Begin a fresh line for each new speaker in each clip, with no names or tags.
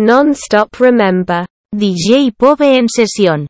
Non-stop remember.
DJ Pove en sesión.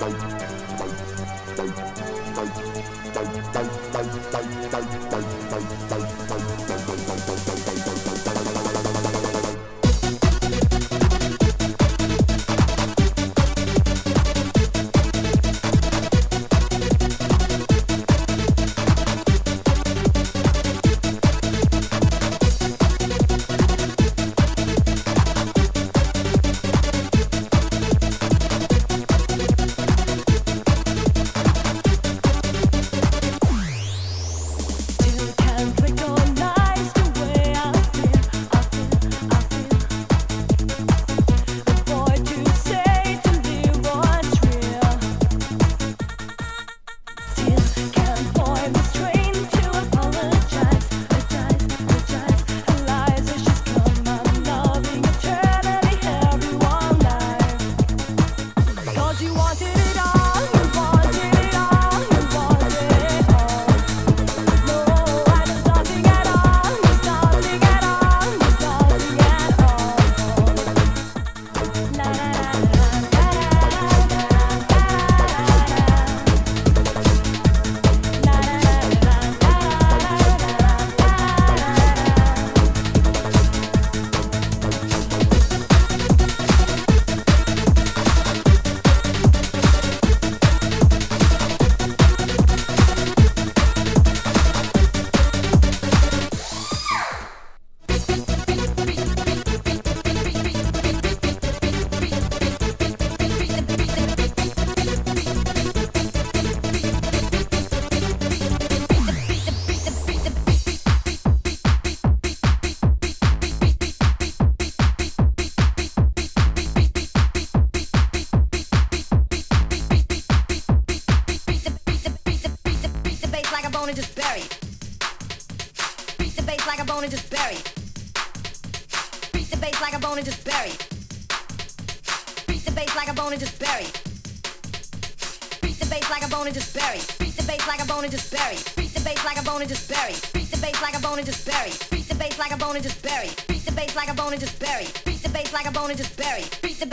Bye.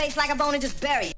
Bass like a bone and just bury.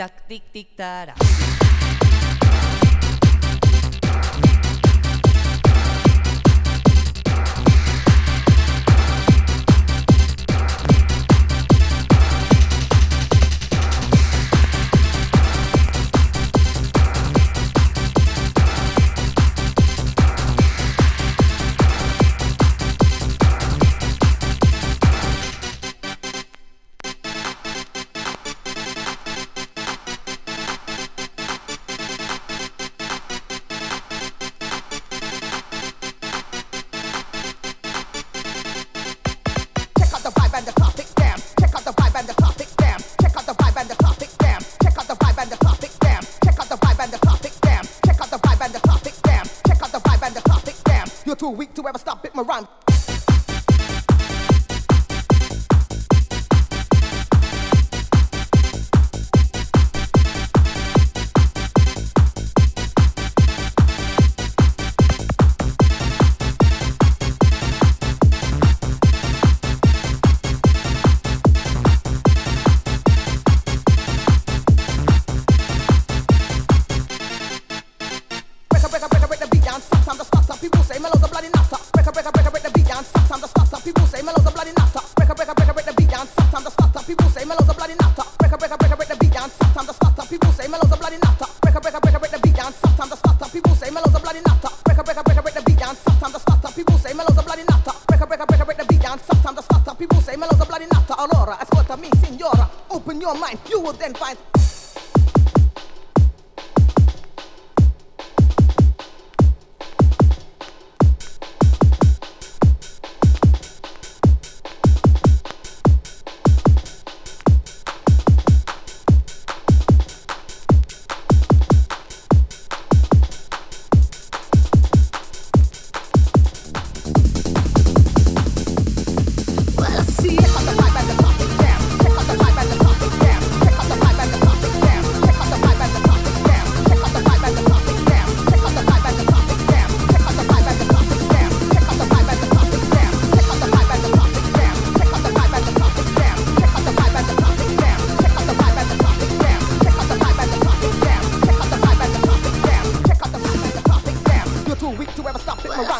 tac,
tic, tic,
tac.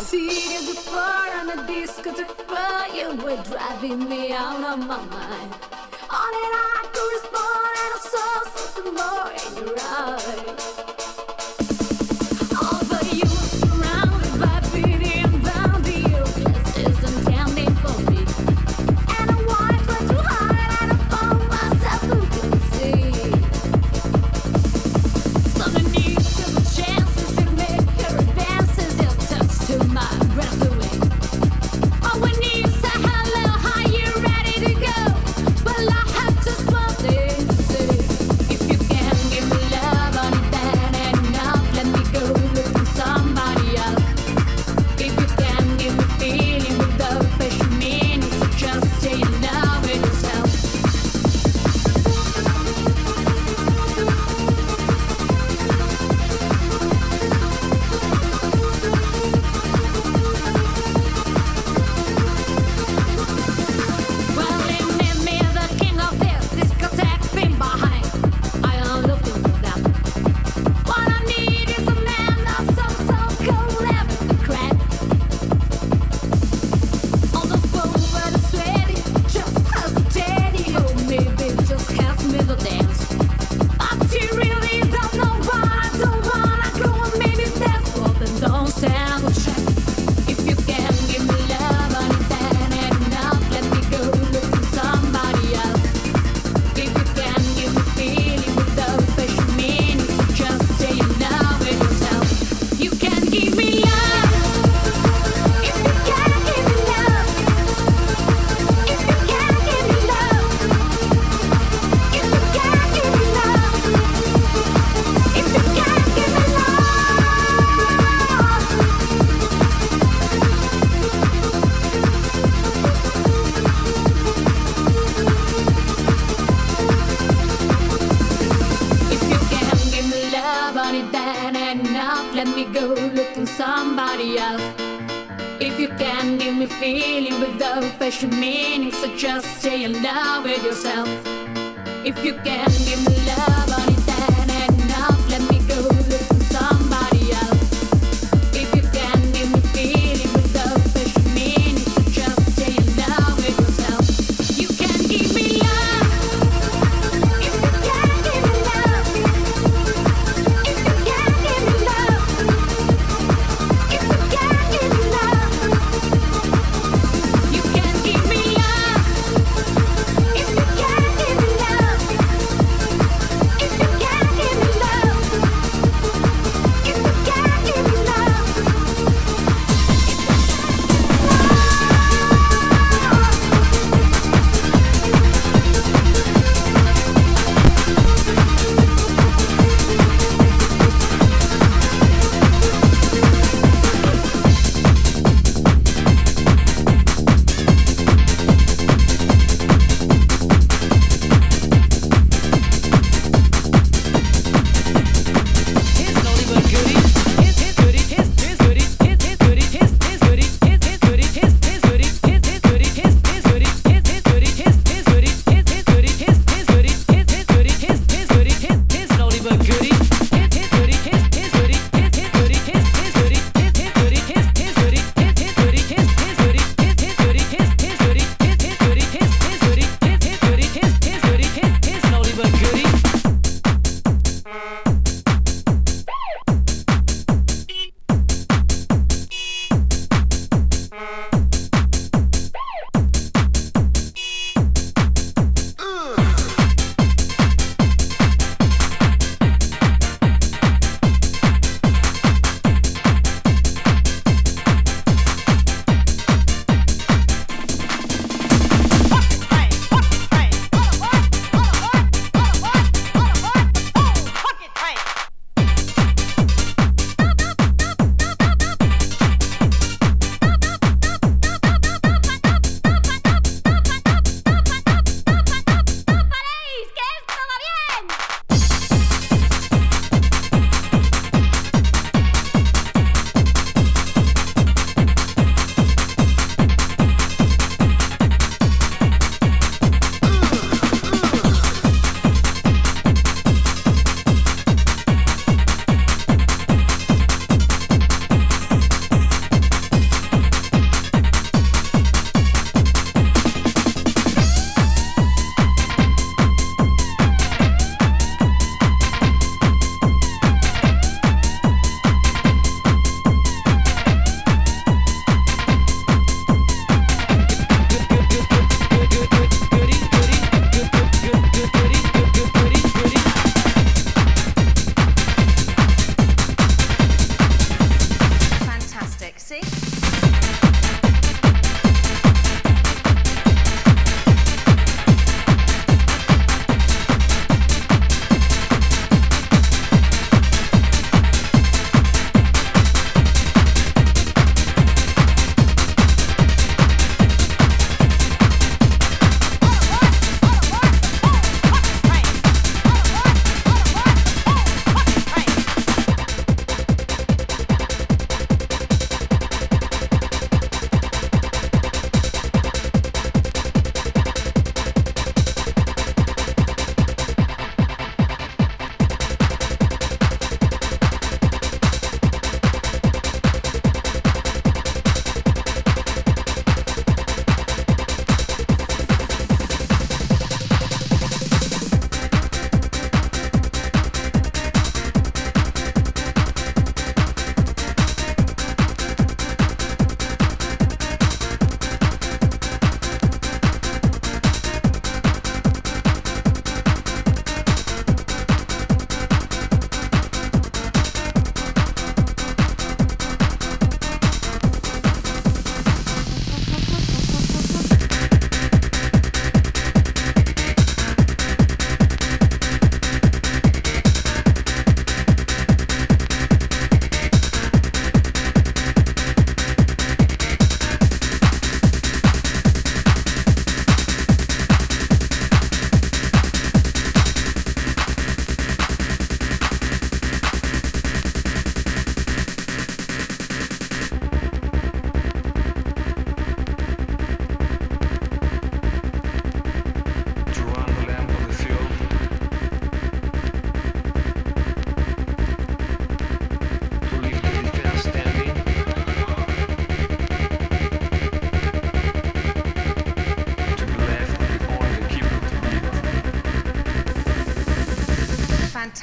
on. Seated before on a disco but you were driving me out of my mind. All that I could respond and I saw something more in your eyes.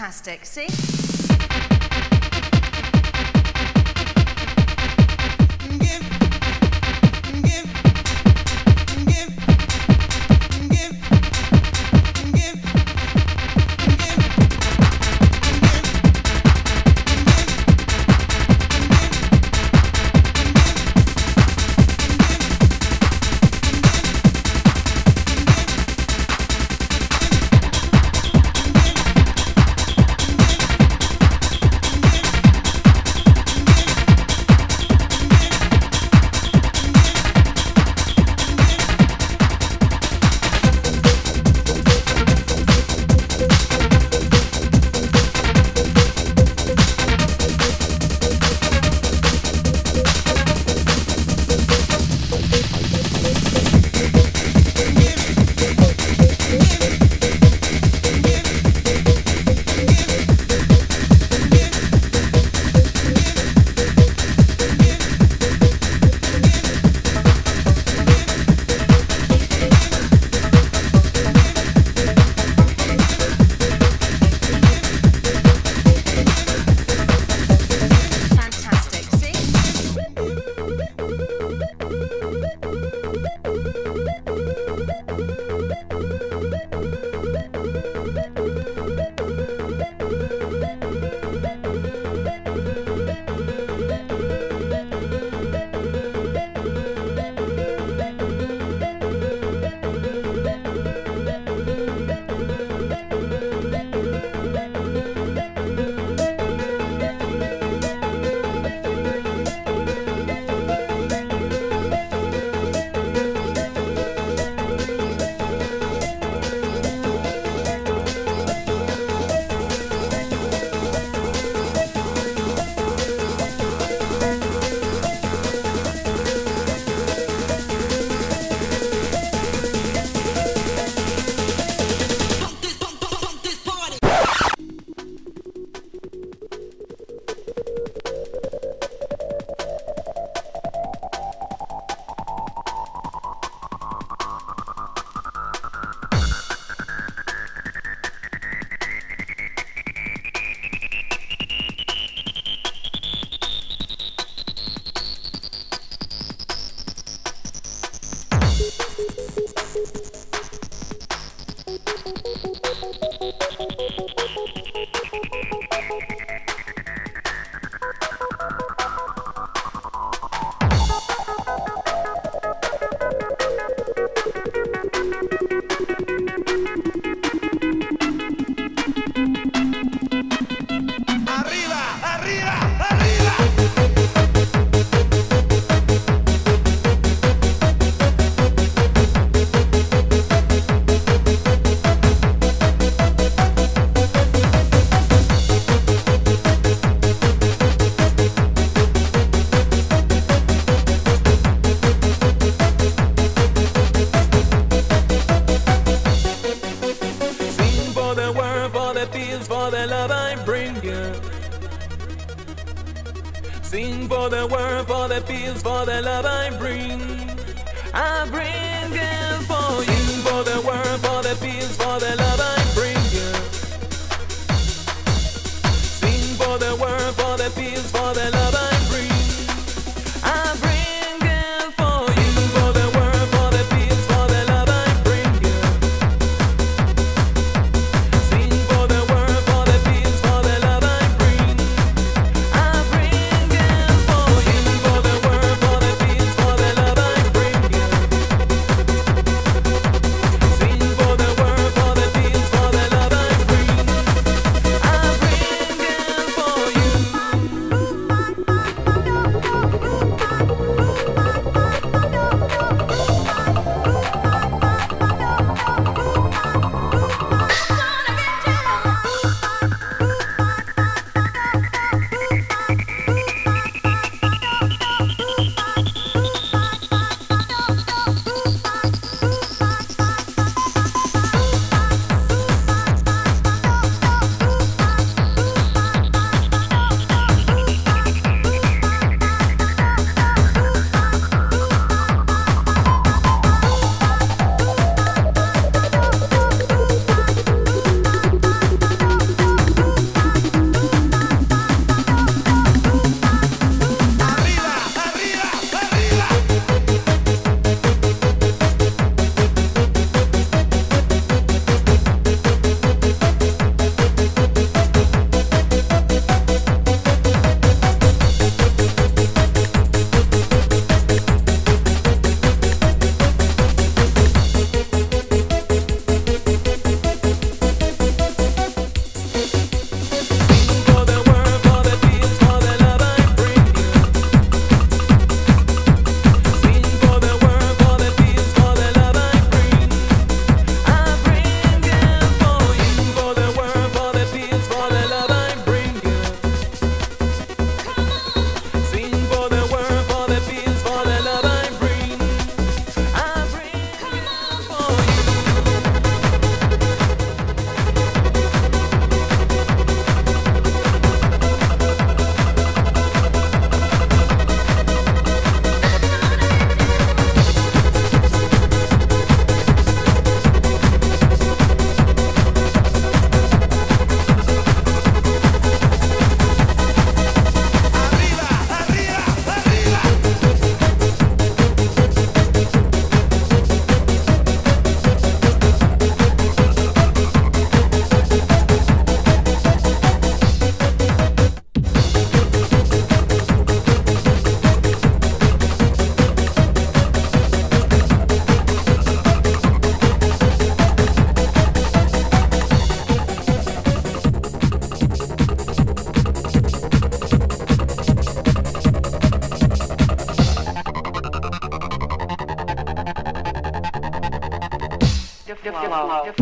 fantastic. See?
Your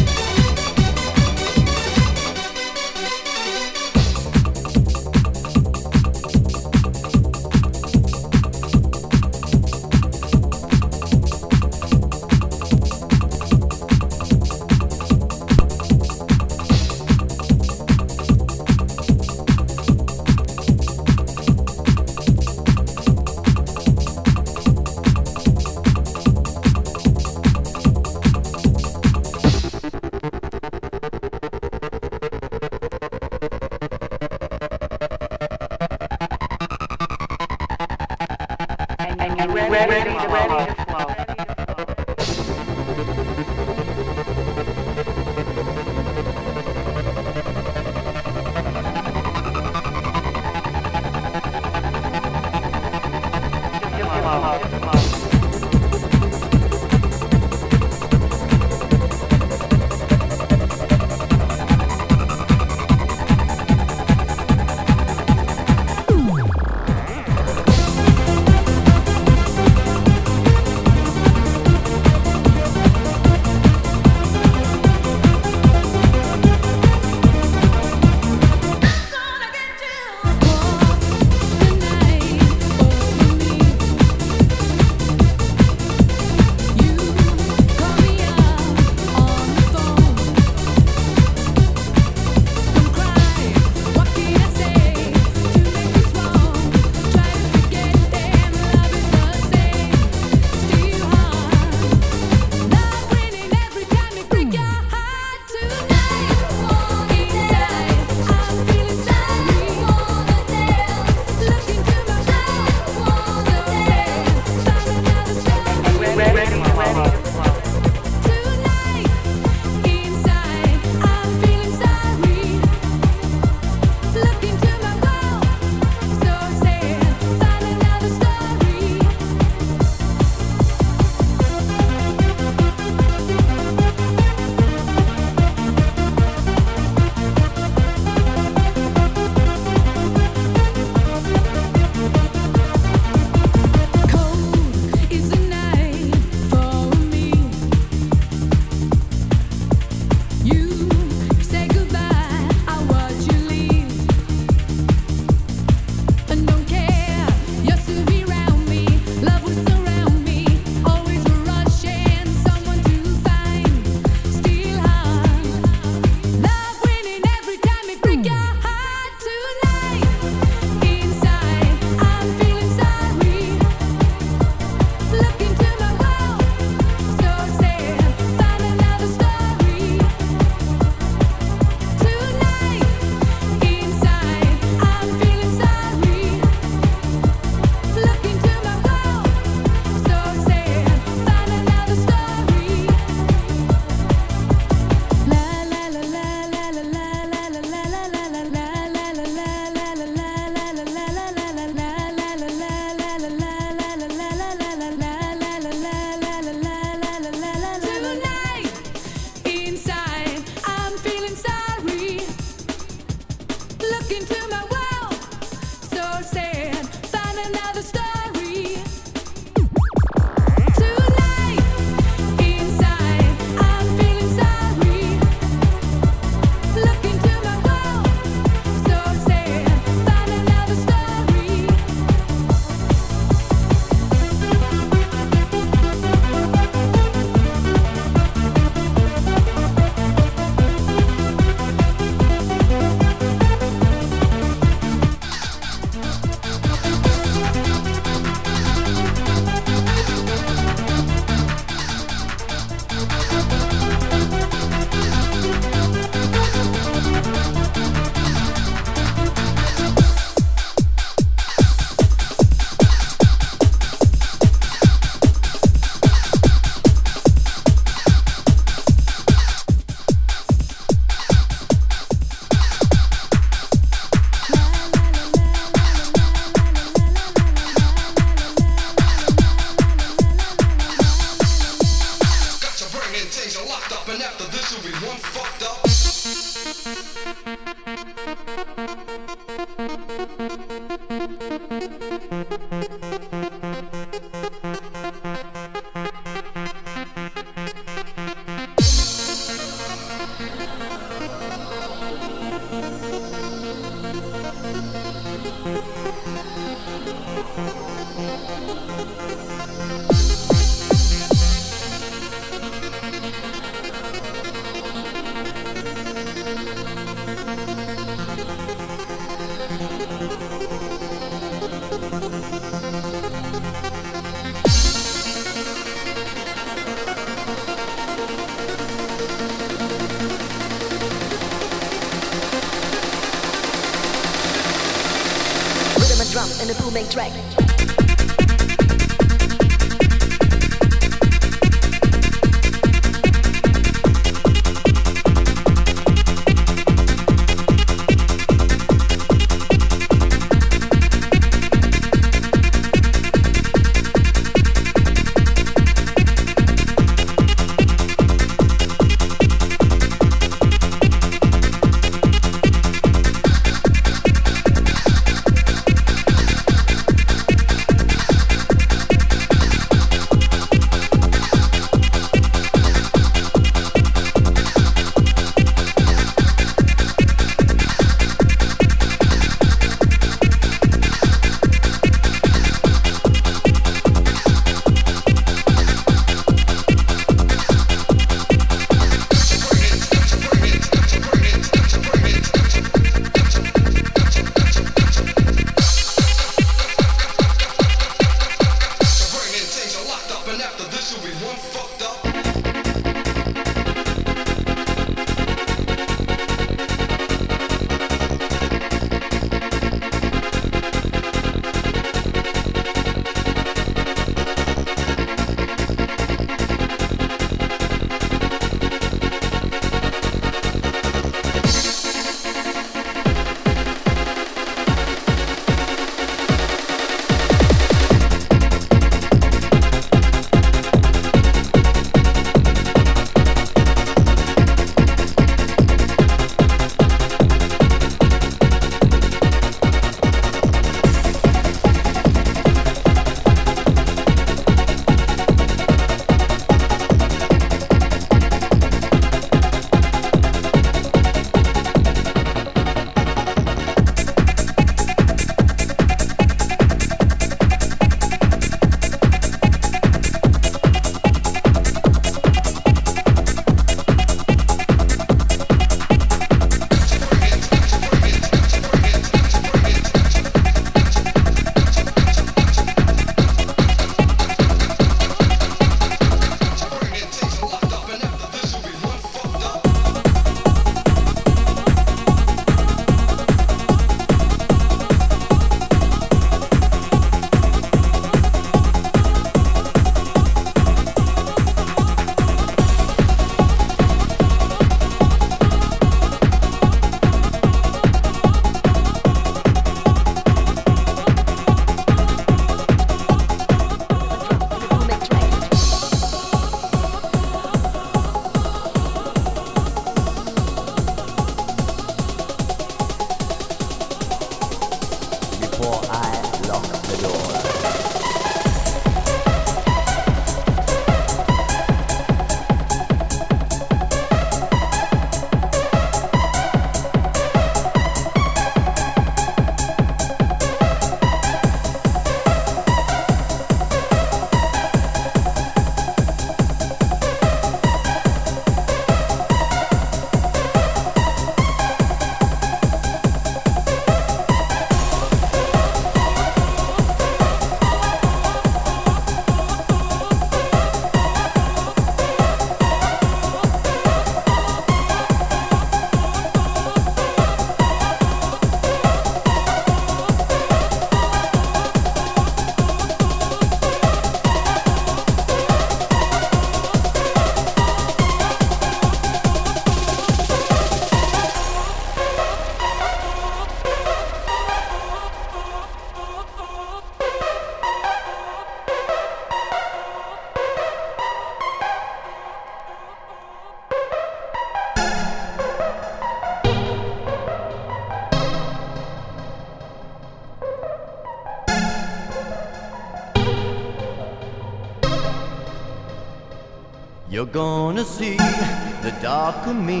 me.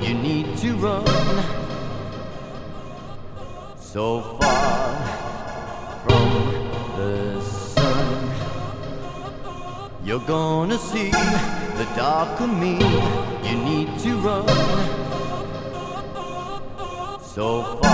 You need to run so far from the sun. You're gonna see the dark of me. You need to run so far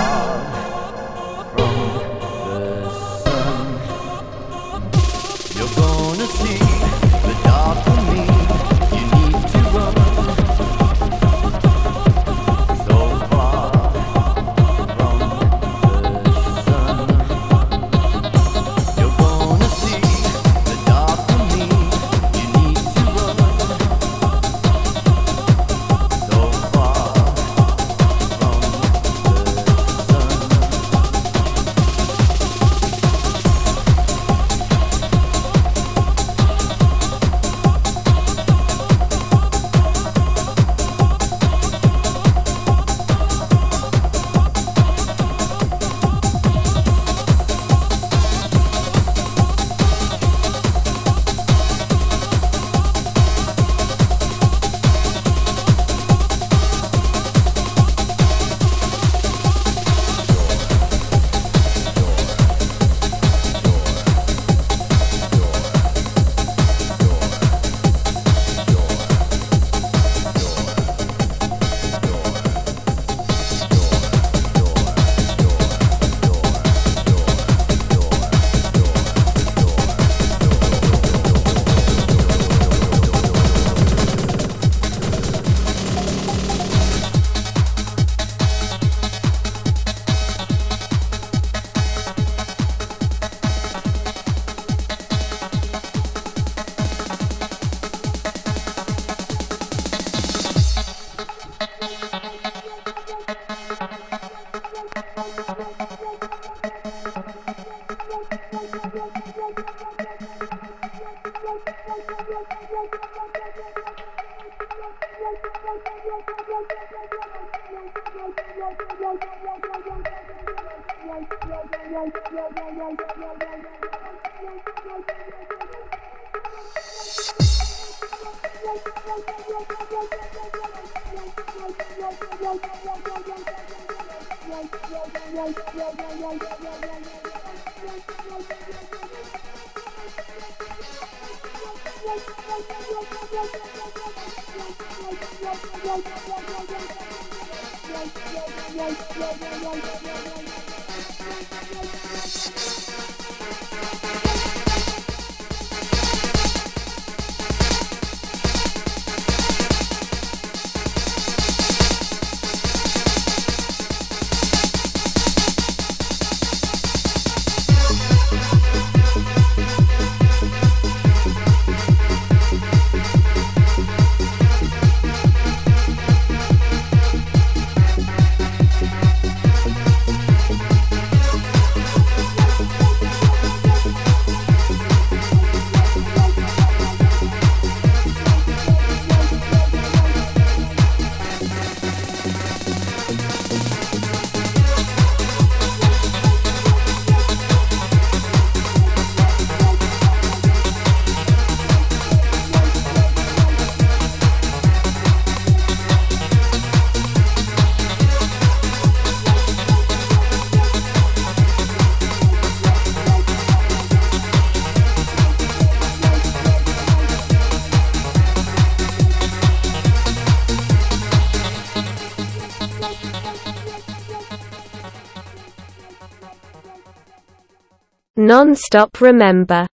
Non-stop remember